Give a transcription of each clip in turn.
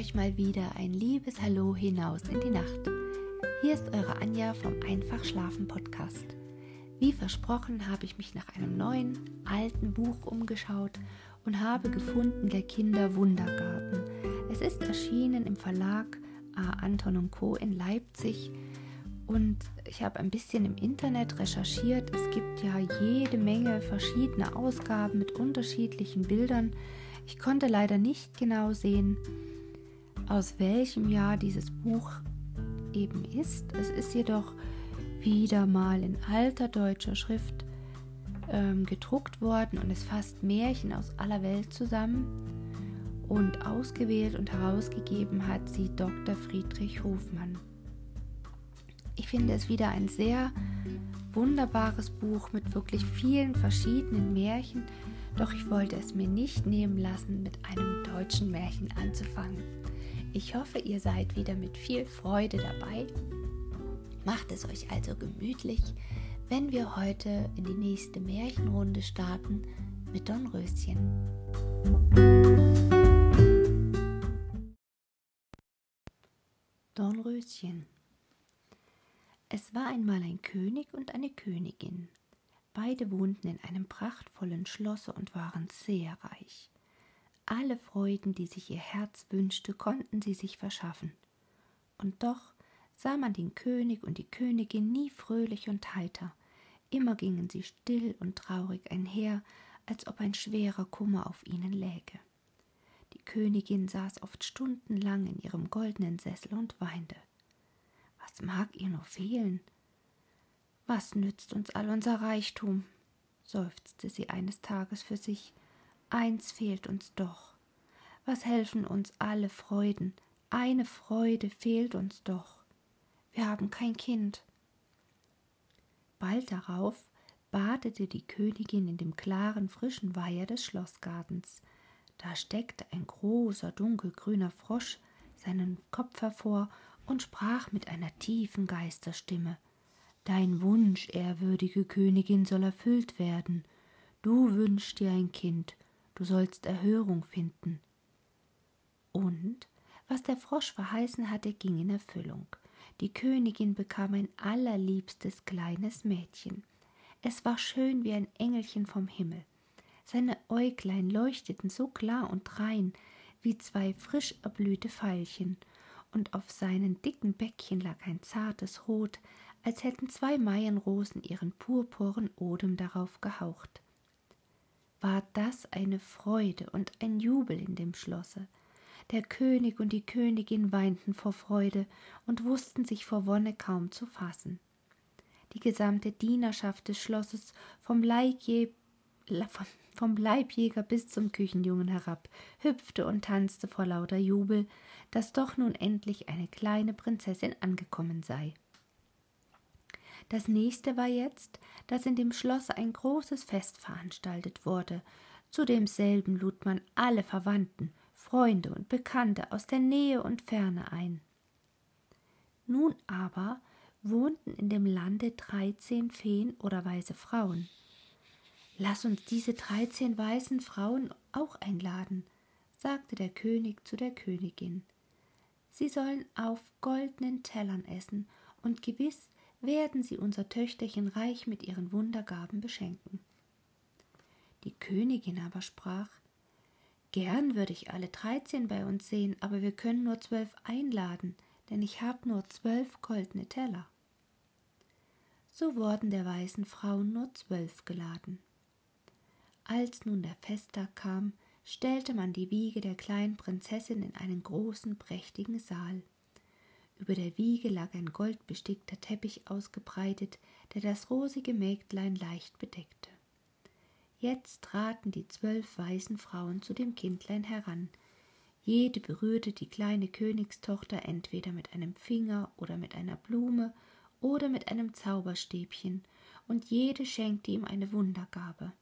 euch mal wieder ein liebes Hallo hinaus in die Nacht. Hier ist eure Anja vom Einfach Schlafen Podcast. Wie versprochen habe ich mich nach einem neuen, alten Buch umgeschaut und habe gefunden Der Kinder Wundergarten. Es ist erschienen im Verlag A. Anton Co. in Leipzig und ich habe ein bisschen im Internet recherchiert. Es gibt ja jede Menge verschiedene Ausgaben mit unterschiedlichen Bildern. Ich konnte leider nicht genau sehen, aus welchem Jahr dieses Buch eben ist. Es ist jedoch wieder mal in alter deutscher Schrift ähm, gedruckt worden und es fasst Märchen aus aller Welt zusammen. Und ausgewählt und herausgegeben hat sie Dr. Friedrich Hofmann. Ich finde es wieder ein sehr wunderbares Buch mit wirklich vielen verschiedenen Märchen, doch ich wollte es mir nicht nehmen lassen, mit einem deutschen Märchen anzufangen. Ich hoffe, ihr seid wieder mit viel Freude dabei. Macht es euch also gemütlich, wenn wir heute in die nächste Märchenrunde starten mit Dornröschen. Dornröschen. Es war einmal ein König und eine Königin. Beide wohnten in einem prachtvollen Schlosse und waren sehr reich. Alle Freuden, die sich ihr Herz wünschte, konnten sie sich verschaffen. Und doch sah man den König und die Königin nie fröhlich und heiter. Immer gingen sie still und traurig einher, als ob ein schwerer Kummer auf ihnen läge. Die Königin saß oft stundenlang in ihrem goldenen Sessel und weinte. Was mag ihr nur fehlen? Was nützt uns all unser Reichtum? seufzte sie eines Tages für sich. Eins fehlt uns doch. Was helfen uns alle Freuden? Eine Freude fehlt uns doch. Wir haben kein Kind. Bald darauf badete die Königin in dem klaren, frischen Weiher des Schlossgartens. Da steckte ein großer, dunkelgrüner Frosch seinen Kopf hervor und sprach mit einer tiefen Geisterstimme Dein Wunsch, ehrwürdige Königin, soll erfüllt werden. Du wünschst dir ein Kind, du sollst Erhörung finden. Und was der Frosch verheißen hatte, ging in Erfüllung. Die Königin bekam ein allerliebstes kleines Mädchen. Es war schön wie ein Engelchen vom Himmel. Seine Äuglein leuchteten so klar und rein wie zwei frisch erblühte Veilchen, und auf seinen dicken Bäckchen lag ein zartes Rot, als hätten zwei Maienrosen ihren purpuren Odem darauf gehaucht. War das eine Freude und ein Jubel in dem Schlosse. Der König und die Königin weinten vor Freude und wussten sich vor Wonne kaum zu fassen. Die gesamte Dienerschaft des Schlosses vom, Leibje vom Leibjäger bis zum Küchenjungen herab hüpfte und tanzte vor lauter Jubel, dass doch nun endlich eine kleine Prinzessin angekommen sei. Das nächste war jetzt, dass in dem Schlosse ein großes Fest veranstaltet wurde. Zu demselben lud man alle Verwandten, Freunde und Bekannte aus der Nähe und Ferne ein. Nun aber wohnten in dem Lande dreizehn Feen oder weise Frauen. Lass uns diese dreizehn weißen Frauen auch einladen, sagte der König zu der Königin. Sie sollen auf goldenen Tellern essen und gewiss werden sie unser Töchterchen reich mit ihren Wundergaben beschenken. Die Königin aber sprach Gern würde ich alle dreizehn bei uns sehen, aber wir können nur zwölf einladen, denn ich habe nur zwölf goldene Teller. So wurden der weißen Frauen nur zwölf geladen. Als nun der Festtag kam, stellte man die Wiege der kleinen Prinzessin in einen großen, prächtigen Saal. Über der Wiege lag ein goldbestickter Teppich ausgebreitet, der das rosige Mägdlein leicht bedeckte. Jetzt traten die zwölf weißen Frauen zu dem Kindlein heran. Jede berührte die kleine Königstochter entweder mit einem Finger oder mit einer Blume oder mit einem Zauberstäbchen, und jede schenkte ihm eine Wundergabe.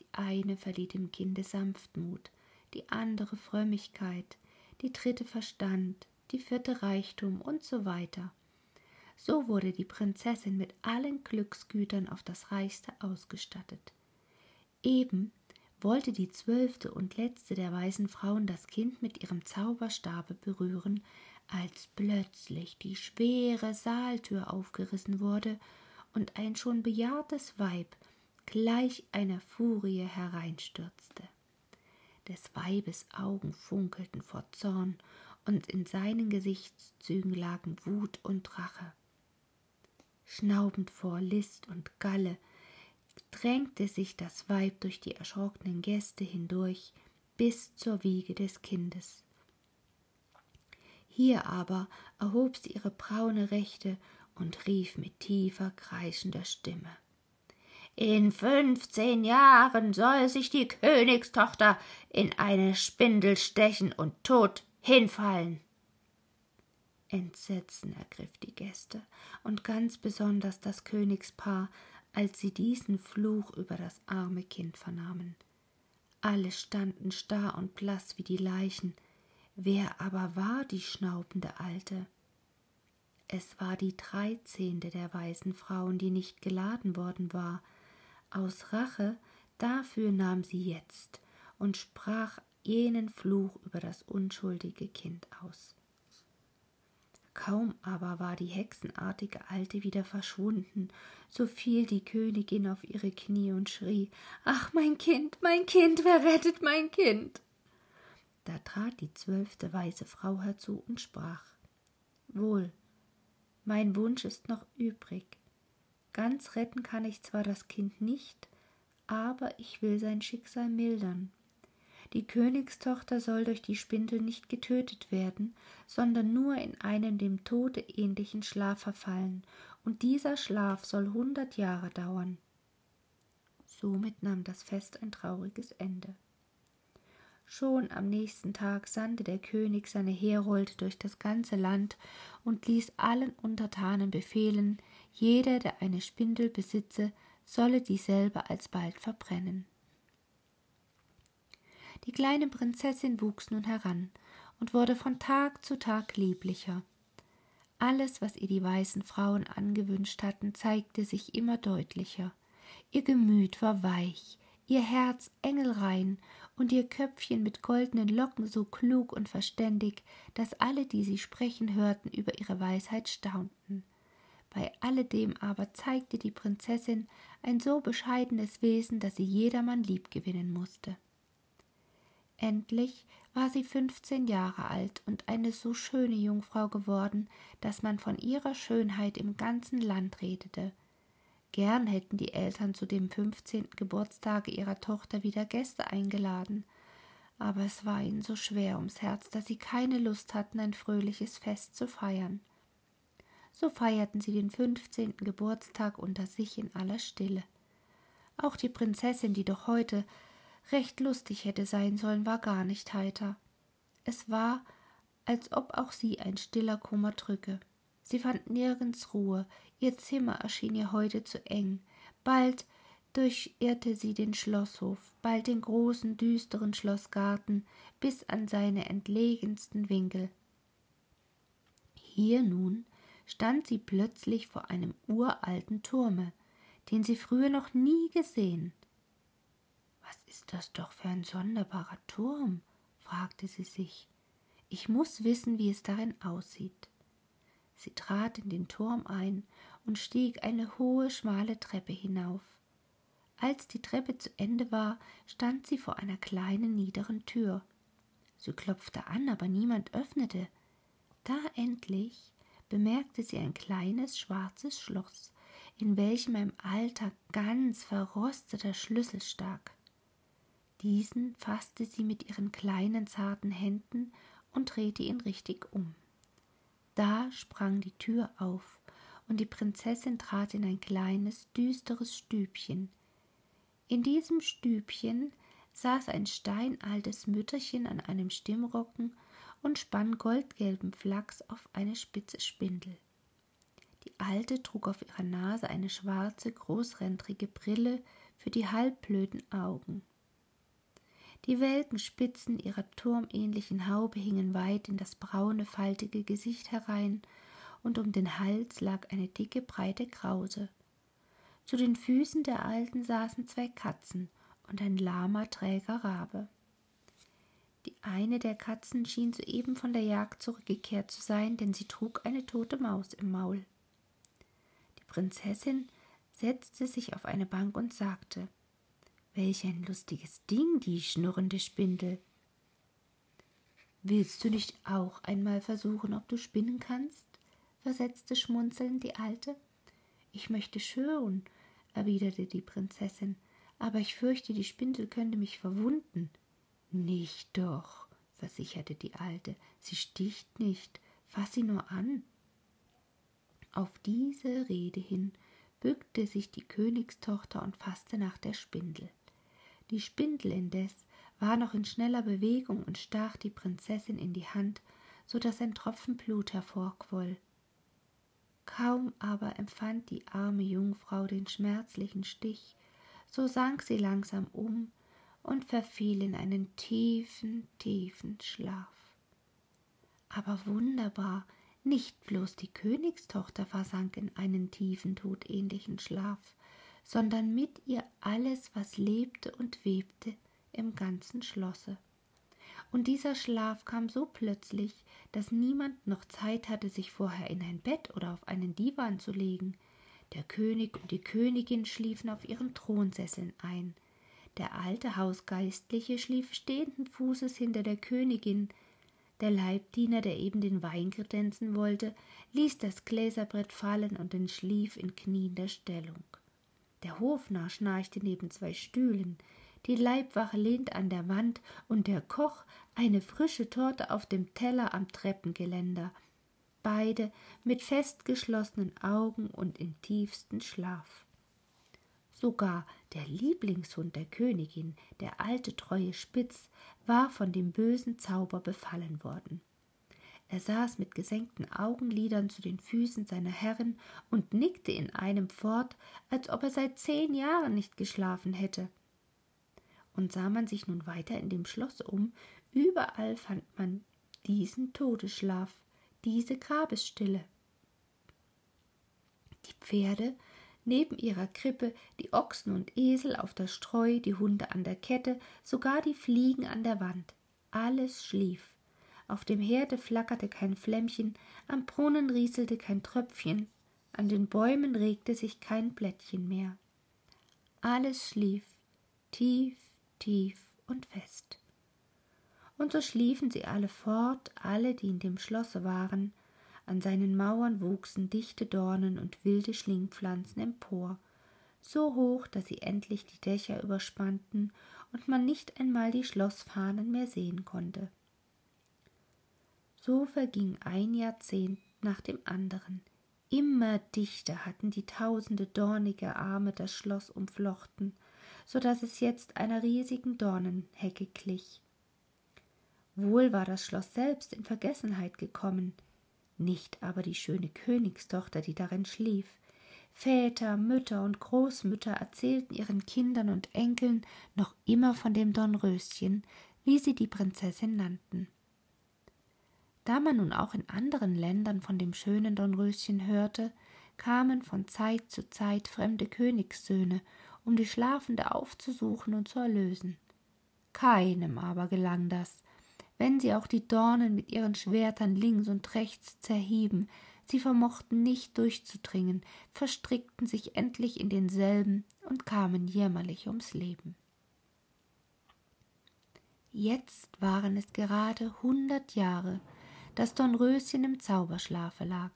Die eine verlieh dem Kinde Sanftmut, die andere Frömmigkeit, die dritte Verstand, die vierte Reichtum und so weiter. So wurde die Prinzessin mit allen Glücksgütern auf das Reichste ausgestattet. Eben wollte die zwölfte und letzte der weisen Frauen das Kind mit ihrem Zauberstabe berühren, als plötzlich die schwere Saaltür aufgerissen wurde und ein schon bejahrtes Weib gleich einer Furie hereinstürzte. Des Weibes Augen funkelten vor Zorn, und in seinen Gesichtszügen lagen Wut und Rache. Schnaubend vor List und Galle drängte sich das Weib durch die erschrockenen Gäste hindurch bis zur Wiege des Kindes. Hier aber erhob sie ihre braune Rechte und rief mit tiefer, kreischender Stimme in fünfzehn Jahren soll sich die Königstochter in eine Spindel stechen und tot hinfallen. Entsetzen ergriff die Gäste und ganz besonders das Königspaar, als sie diesen Fluch über das arme Kind vernahmen. Alle standen starr und blass wie die Leichen. Wer aber war die schnaubende Alte? Es war die dreizehnte der weisen Frauen, die nicht geladen worden war, aus Rache dafür nahm sie jetzt und sprach jenen Fluch über das unschuldige Kind aus. Kaum aber war die hexenartige Alte wieder verschwunden, so fiel die Königin auf ihre Knie und schrie Ach, mein Kind, mein Kind, wer rettet mein Kind? Da trat die zwölfte weise Frau herzu und sprach Wohl, mein Wunsch ist noch übrig, Ganz retten kann ich zwar das Kind nicht, aber ich will sein Schicksal mildern. Die Königstochter soll durch die Spindel nicht getötet werden, sondern nur in einen dem Tode ähnlichen Schlaf verfallen, und dieser Schlaf soll hundert Jahre dauern. Somit nahm das Fest ein trauriges Ende. Schon am nächsten Tag sandte der König seine Herolde durch das ganze Land und ließ allen Untertanen befehlen, jeder, der eine Spindel besitze, solle dieselbe alsbald verbrennen. Die kleine Prinzessin wuchs nun heran und wurde von Tag zu Tag lieblicher. Alles, was ihr die weißen Frauen angewünscht hatten, zeigte sich immer deutlicher. Ihr Gemüt war weich, ihr Herz engelrein und ihr Köpfchen mit goldenen Locken so klug und verständig, dass alle, die sie sprechen hörten, über ihre Weisheit staunten. Bei alledem aber zeigte die Prinzessin ein so bescheidenes Wesen, dass sie jedermann liebgewinnen musste. Endlich war sie fünfzehn Jahre alt und eine so schöne Jungfrau geworden, dass man von ihrer Schönheit im ganzen Land redete. Gern hätten die Eltern zu dem fünfzehnten Geburtstage ihrer Tochter wieder Gäste eingeladen, aber es war ihnen so schwer ums Herz, dass sie keine Lust hatten, ein fröhliches Fest zu feiern. So feierten sie den fünfzehnten Geburtstag unter sich in aller Stille. Auch die Prinzessin, die doch heute recht lustig hätte sein sollen, war gar nicht heiter. Es war, als ob auch sie ein stiller Kummer drücke. Sie fand nirgends Ruhe, ihr Zimmer erschien ihr heute zu eng. Bald durchirrte sie den Schlosshof, bald den großen, düsteren Schlossgarten bis an seine entlegensten Winkel. Hier nun stand sie plötzlich vor einem uralten Turme, den sie früher noch nie gesehen. Was ist das doch für ein sonderbarer Turm? fragte sie sich. Ich muss wissen, wie es darin aussieht. Sie trat in den Turm ein und stieg eine hohe, schmale Treppe hinauf. Als die Treppe zu Ende war, stand sie vor einer kleinen, niederen Tür. Sie klopfte an, aber niemand öffnete. Da endlich bemerkte sie ein kleines schwarzes Schloss, in welchem ein alter, ganz verrosteter Schlüssel stak. Diesen fasste sie mit ihren kleinen, zarten Händen und drehte ihn richtig um. Da sprang die Tür auf, und die Prinzessin trat in ein kleines, düsteres Stübchen. In diesem Stübchen saß ein steinaltes Mütterchen an einem Stimmrocken und spann goldgelben Flachs auf eine spitze Spindel. Die Alte trug auf ihrer Nase eine schwarze, großrändrige Brille für die halbblöden Augen. Die welken Spitzen ihrer turmähnlichen Haube hingen weit in das braune, faltige Gesicht herein, und um den Hals lag eine dicke, breite Krause. Zu den Füßen der Alten saßen zwei Katzen und ein lahmer, träger Rabe. Die eine der Katzen schien soeben von der Jagd zurückgekehrt zu sein, denn sie trug eine tote Maus im Maul. Die Prinzessin setzte sich auf eine Bank und sagte Welch ein lustiges Ding, die schnurrende Spindel. Willst du nicht auch einmal versuchen, ob du spinnen kannst? versetzte schmunzelnd die Alte. Ich möchte schwören, erwiderte die Prinzessin, aber ich fürchte, die Spindel könnte mich verwunden. Nicht doch, versicherte die Alte, sie sticht nicht, fass sie nur an. Auf diese Rede hin bückte sich die Königstochter und fasste nach der Spindel. Die Spindel indes war noch in schneller Bewegung und stach die Prinzessin in die Hand, so dass ein Tropfen Blut hervorquoll. Kaum aber empfand die arme Jungfrau den schmerzlichen Stich, so sank sie langsam um und verfiel in einen tiefen, tiefen Schlaf. Aber wunderbar, nicht bloß die Königstochter versank in einen tiefen, todähnlichen Schlaf, sondern mit ihr alles, was lebte und webte im ganzen Schlosse. Und dieser Schlaf kam so plötzlich, dass niemand noch Zeit hatte, sich vorher in ein Bett oder auf einen Divan zu legen. Der König und die Königin schliefen auf ihren Thronsesseln ein, der alte Hausgeistliche schlief stehenden Fußes hinter der Königin. Der Leibdiener, der eben den Wein kredenzen wollte, ließ das Gläserbrett fallen und entschlief in kniender Stellung. Der Hofnarr schnarchte neben zwei Stühlen, die Leibwache lehnt an der Wand und der Koch eine frische Torte auf dem Teller am Treppengeländer, beide mit fest geschlossenen Augen und im tiefsten Schlaf. Sogar der Lieblingshund der Königin, der alte treue Spitz, war von dem bösen Zauber befallen worden. Er saß mit gesenkten Augenlidern zu den Füßen seiner Herrin und nickte in einem fort, als ob er seit zehn Jahren nicht geschlafen hätte. Und sah man sich nun weiter in dem Schloss um, überall fand man diesen Todesschlaf, diese Grabesstille. Die Pferde neben ihrer Krippe die Ochsen und Esel auf der Streu, die Hunde an der Kette, sogar die Fliegen an der Wand. Alles schlief. Auf dem Herde flackerte kein Flämmchen, am Brunnen rieselte kein Tröpfchen, an den Bäumen regte sich kein Blättchen mehr. Alles schlief, tief, tief und fest. Und so schliefen sie alle fort, alle, die in dem Schlosse waren, an seinen Mauern wuchsen dichte Dornen und wilde Schlingpflanzen empor, so hoch, dass sie endlich die Dächer überspannten und man nicht einmal die Schlossfahnen mehr sehen konnte. So verging ein Jahrzehnt nach dem anderen. Immer dichter hatten die tausende dornige Arme das Schloss umflochten, so dass es jetzt einer riesigen Dornenhecke glich. Wohl war das Schloss selbst in Vergessenheit gekommen, nicht aber die schöne Königstochter, die darin schlief. Väter, Mütter und Großmütter erzählten ihren Kindern und Enkeln noch immer von dem Dornröschen, wie sie die Prinzessin nannten. Da man nun auch in anderen Ländern von dem schönen Dornröschen hörte, kamen von Zeit zu Zeit fremde Königssöhne, um die Schlafende aufzusuchen und zu erlösen. Keinem aber gelang das, wenn sie auch die Dornen mit ihren Schwertern links und rechts zerhieben, sie vermochten nicht durchzudringen, verstrickten sich endlich in denselben und kamen jämmerlich ums Leben. Jetzt waren es gerade hundert Jahre, dass Dornröschen im Zauberschlafe lag.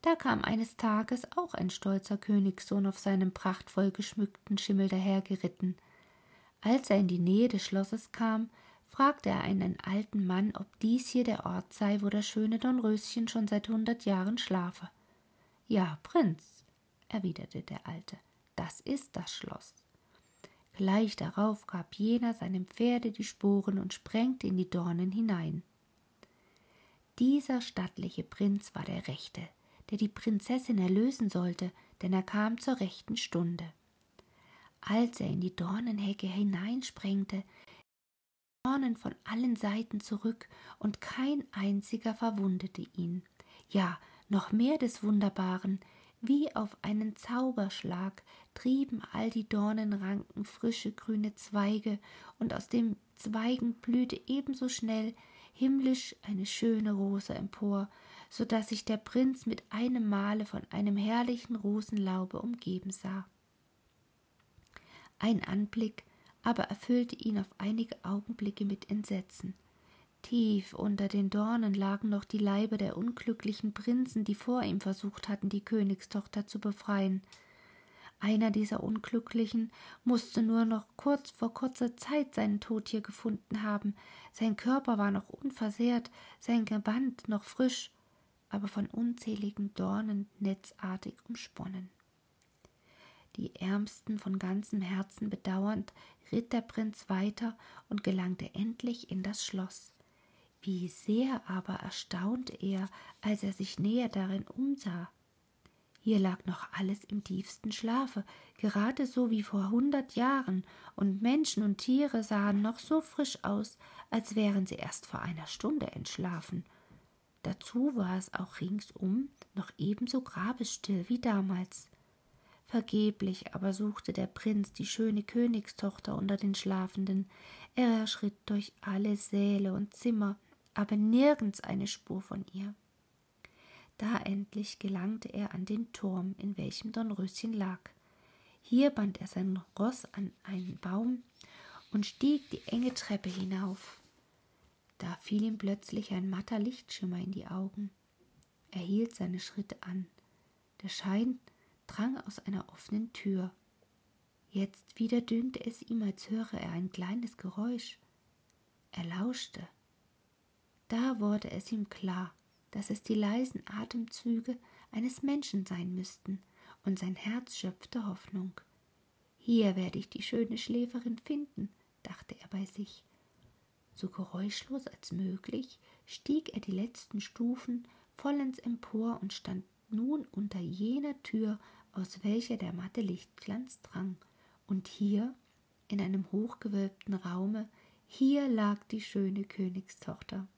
Da kam eines Tages auch ein stolzer Königssohn auf seinem prachtvoll geschmückten Schimmel dahergeritten. Als er in die Nähe des Schlosses kam, fragte er einen alten Mann, ob dies hier der Ort sei, wo das schöne Dornröschen schon seit hundert Jahren schlafe. Ja, Prinz, erwiderte der Alte, das ist das Schloss. Gleich darauf gab jener seinem Pferde die Sporen und sprengte in die Dornen hinein. Dieser stattliche Prinz war der Rechte, der die Prinzessin erlösen sollte, denn er kam zur rechten Stunde. Als er in die Dornenhecke hineinsprengte, Dornen von allen Seiten zurück, und kein einziger verwundete ihn. Ja, noch mehr des Wunderbaren, wie auf einen Zauberschlag trieben all die Dornenranken frische grüne Zweige, und aus den Zweigen blühte ebenso schnell himmlisch eine schöne Rose empor, so dass sich der Prinz mit einem Male von einem herrlichen Rosenlaube umgeben sah. Ein Anblick aber erfüllte ihn auf einige Augenblicke mit Entsetzen. Tief unter den Dornen lagen noch die Leiber der unglücklichen Prinzen, die vor ihm versucht hatten, die Königstochter zu befreien. Einer dieser Unglücklichen musste nur noch kurz vor kurzer Zeit seinen Tod hier gefunden haben. Sein Körper war noch unversehrt, sein Gewand noch frisch, aber von unzähligen Dornen netzartig umsponnen. Die Ärmsten von ganzem Herzen bedauernd, ritt der Prinz weiter und gelangte endlich in das Schloss. Wie sehr aber erstaunte er, als er sich näher darin umsah. Hier lag noch alles im tiefsten Schlafe, gerade so wie vor hundert Jahren, und Menschen und Tiere sahen noch so frisch aus, als wären sie erst vor einer Stunde entschlafen. Dazu war es auch ringsum noch ebenso grabesstill wie damals. Vergeblich aber suchte der Prinz die schöne Königstochter unter den Schlafenden. Er schritt durch alle Säle und Zimmer, aber nirgends eine Spur von ihr. Da endlich gelangte er an den Turm, in welchem Dornröschen lag. Hier band er sein Ross an einen Baum und stieg die enge Treppe hinauf. Da fiel ihm plötzlich ein matter Lichtschimmer in die Augen. Er hielt seine Schritte an. Der Schein drang aus einer offenen Tür. Jetzt wieder dünkte es ihm, als höre er ein kleines Geräusch. Er lauschte. Da wurde es ihm klar, dass es die leisen Atemzüge eines Menschen sein müssten, und sein Herz schöpfte Hoffnung. Hier werde ich die schöne Schläferin finden, dachte er bei sich. So geräuschlos als möglich stieg er die letzten Stufen vollends empor und stand nun unter jener Tür, aus welcher der matte Lichtglanz drang, und hier, in einem hochgewölbten Raume, hier lag die schöne Königstochter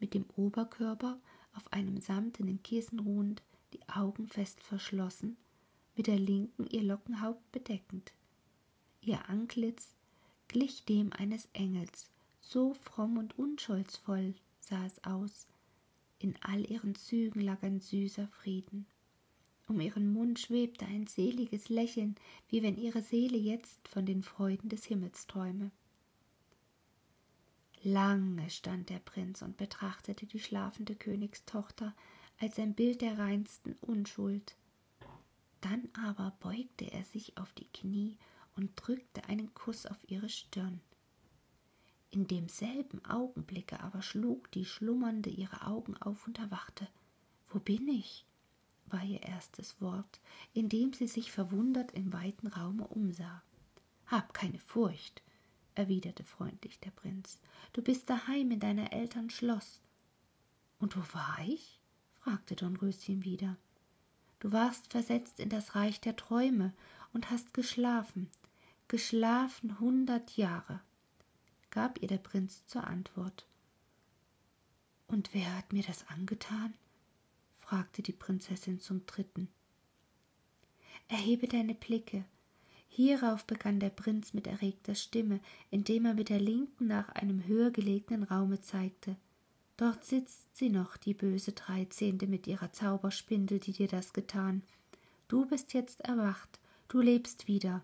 mit dem Oberkörper auf einem samtenen Kissen ruhend, die Augen fest verschlossen, mit der linken ihr Lockenhaupt bedeckend. Ihr Antlitz glich dem eines Engels, so fromm und unschuldsvoll sah es aus. In all ihren Zügen lag ein süßer Frieden. Um ihren Mund schwebte ein seliges Lächeln, wie wenn ihre Seele jetzt von den Freuden des Himmels träume. Lange stand der Prinz und betrachtete die schlafende Königstochter als ein Bild der reinsten Unschuld. Dann aber beugte er sich auf die Knie und drückte einen Kuss auf ihre Stirn. In demselben Augenblicke aber schlug die Schlummernde ihre Augen auf und erwachte. Wo bin ich? war ihr erstes Wort, indem sie sich verwundert im weiten Raume umsah. Hab keine Furcht, erwiderte freundlich der Prinz. Du bist daheim in deiner Eltern Schloss. Und wo war ich? fragte Dornröschen wieder. Du warst versetzt in das Reich der Träume und hast geschlafen, geschlafen hundert Jahre, gab ihr der Prinz zur Antwort. Und wer hat mir das angetan? fragte die Prinzessin zum dritten. Erhebe deine Blicke, Hierauf begann der Prinz mit erregter Stimme, indem er mit der linken nach einem höher gelegenen Raume zeigte. Dort sitzt sie noch, die böse Dreizehnte mit ihrer Zauberspindel, die dir das getan. Du bist jetzt erwacht, du lebst wieder.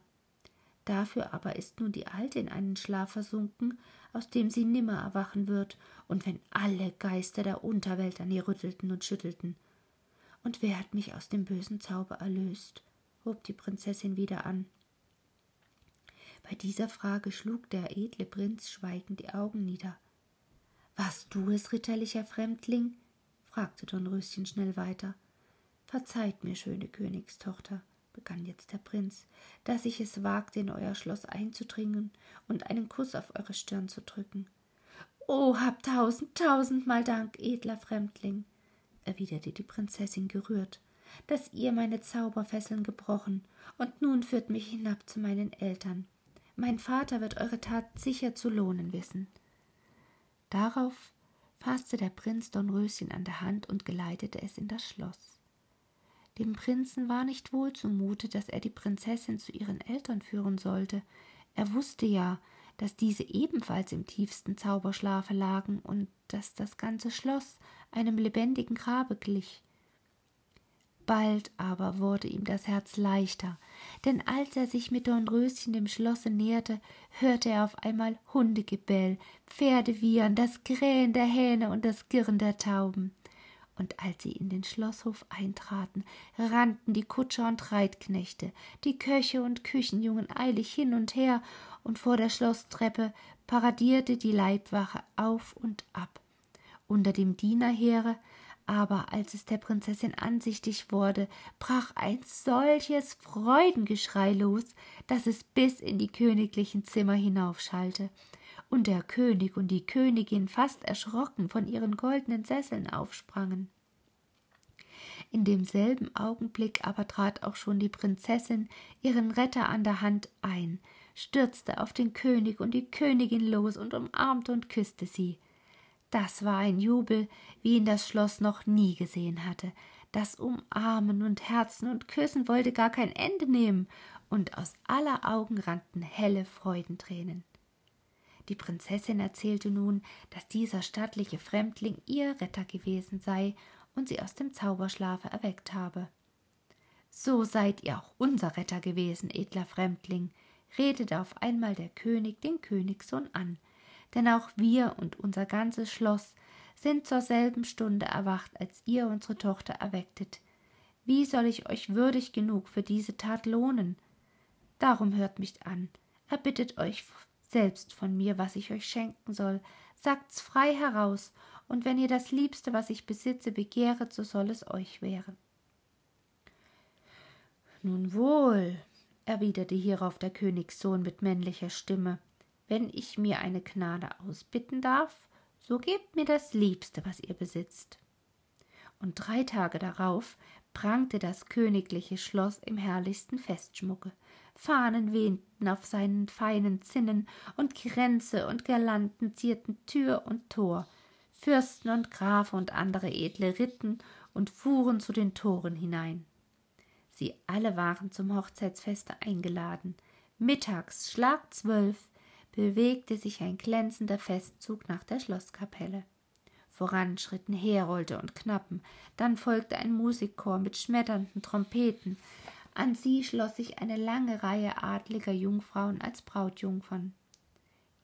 Dafür aber ist nun die Alte in einen Schlaf versunken, aus dem sie nimmer erwachen wird, und wenn alle Geister der Unterwelt an ihr rüttelten und schüttelten. Und wer hat mich aus dem bösen Zauber erlöst? hob die Prinzessin wieder an. Bei dieser Frage schlug der edle Prinz schweigend die Augen nieder. Warst du es, ritterlicher Fremdling? fragte Dornröschen schnell weiter. Verzeiht mir, schöne Königstochter, begann jetzt der Prinz, dass ich es wagte, in euer Schloss einzudringen und einen Kuss auf eure Stirn zu drücken. Oh, hab tausend, tausendmal Dank, edler Fremdling, erwiderte die Prinzessin gerührt, dass ihr meine Zauberfesseln gebrochen, und nun führt mich hinab zu meinen Eltern. Mein Vater wird eure Tat sicher zu lohnen wissen. Darauf fasste der Prinz Dornröschen an der Hand und geleitete es in das Schloss. Dem Prinzen war nicht wohl zumute, dass er die Prinzessin zu ihren Eltern führen sollte. Er wusste ja, dass diese ebenfalls im tiefsten Zauberschlafe lagen und dass das ganze Schloss einem lebendigen Grabe glich. Bald aber wurde ihm das Herz leichter, denn als er sich mit Dornröschen dem Schlosse näherte, hörte er auf einmal Hundegebell, Pferdewiehern, das Krähen der Hähne und das Girren der Tauben. Und als sie in den Schlosshof eintraten, rannten die Kutscher und Reitknechte, die Köche und Küchenjungen eilig hin und her, und vor der Schlosstreppe paradierte die Leibwache auf und ab. Unter dem Dienerheere aber als es der Prinzessin ansichtig wurde, brach ein solches Freudengeschrei los, dass es bis in die königlichen Zimmer hinaufschallte, und der König und die Königin fast erschrocken von ihren goldenen Sesseln aufsprangen. In demselben Augenblick aber trat auch schon die Prinzessin, ihren Retter an der Hand, ein, stürzte auf den König und die Königin los und umarmte und küsste sie. Das war ein Jubel, wie ihn das Schloss noch nie gesehen hatte. Das Umarmen und Herzen und Küssen wollte gar kein Ende nehmen, und aus aller Augen rannten helle Freudentränen. Die Prinzessin erzählte nun, dass dieser stattliche Fremdling ihr Retter gewesen sei und sie aus dem Zauberschlafe erweckt habe. So seid ihr auch unser Retter gewesen, edler Fremdling, redete auf einmal der König den Königssohn an, denn auch wir und unser ganzes Schloss sind zur selben Stunde erwacht, als ihr unsere Tochter erwecktet. Wie soll ich euch würdig genug für diese Tat lohnen? Darum hört mich an, erbittet euch selbst von mir, was ich euch schenken soll, sagt's frei heraus, und wenn ihr das Liebste, was ich besitze, begehret, so soll es euch werden. Nun wohl, erwiderte hierauf der Königssohn mit männlicher Stimme, wenn ich mir eine Gnade ausbitten darf, so gebt mir das Liebste, was ihr besitzt. Und drei Tage darauf prangte das königliche Schloss im herrlichsten Festschmucke. Fahnen wehnten auf seinen feinen Zinnen, und Kränze und Girlanden zierten Tür und Tor. Fürsten und Grafe und andere Edle ritten und fuhren zu den Toren hinein. Sie alle waren zum Hochzeitsfeste eingeladen. Mittags, Schlag zwölf, bewegte sich ein glänzender Festzug nach der Schlosskapelle. Voran schritten Herolde und Knappen, dann folgte ein Musikchor mit schmetternden Trompeten. An sie schloss sich eine lange Reihe adliger Jungfrauen als Brautjungfern.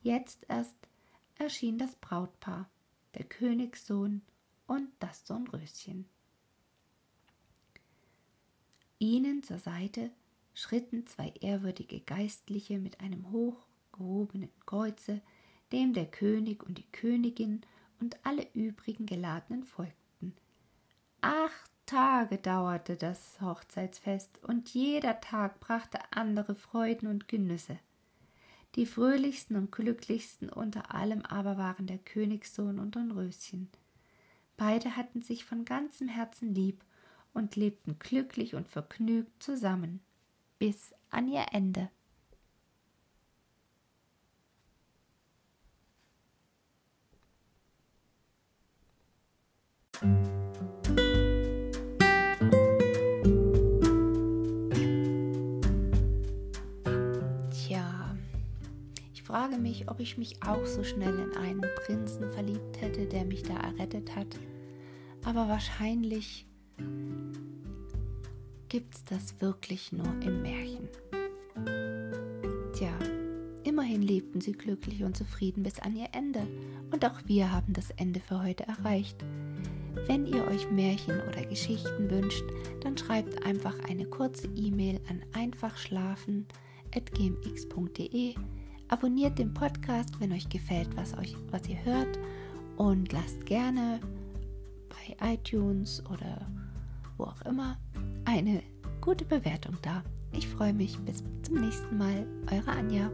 Jetzt erst erschien das Brautpaar, der Königssohn und das Dornröschen. Ihnen zur Seite schritten zwei ehrwürdige Geistliche mit einem hoch gehobenen Kreuze, dem der König und die Königin und alle übrigen Geladenen folgten. Acht Tage dauerte das Hochzeitsfest, und jeder Tag brachte andere Freuden und Genüsse. Die fröhlichsten und glücklichsten unter allem aber waren der Königssohn und Dornröschen. Beide hatten sich von ganzem Herzen lieb und lebten glücklich und vergnügt zusammen bis an ihr Ende. Frage mich, ob ich mich auch so schnell in einen Prinzen verliebt hätte, der mich da errettet hat. Aber wahrscheinlich gibt's das wirklich nur im Märchen. Tja, immerhin lebten sie glücklich und zufrieden bis an ihr Ende. Und auch wir haben das Ende für heute erreicht. Wenn ihr euch Märchen oder Geschichten wünscht, dann schreibt einfach eine kurze E-Mail an einfachschlafen.gmx.de. Abonniert den Podcast, wenn euch gefällt, was, euch, was ihr hört. Und lasst gerne bei iTunes oder wo auch immer eine gute Bewertung da. Ich freue mich. Bis zum nächsten Mal. Eure Anja.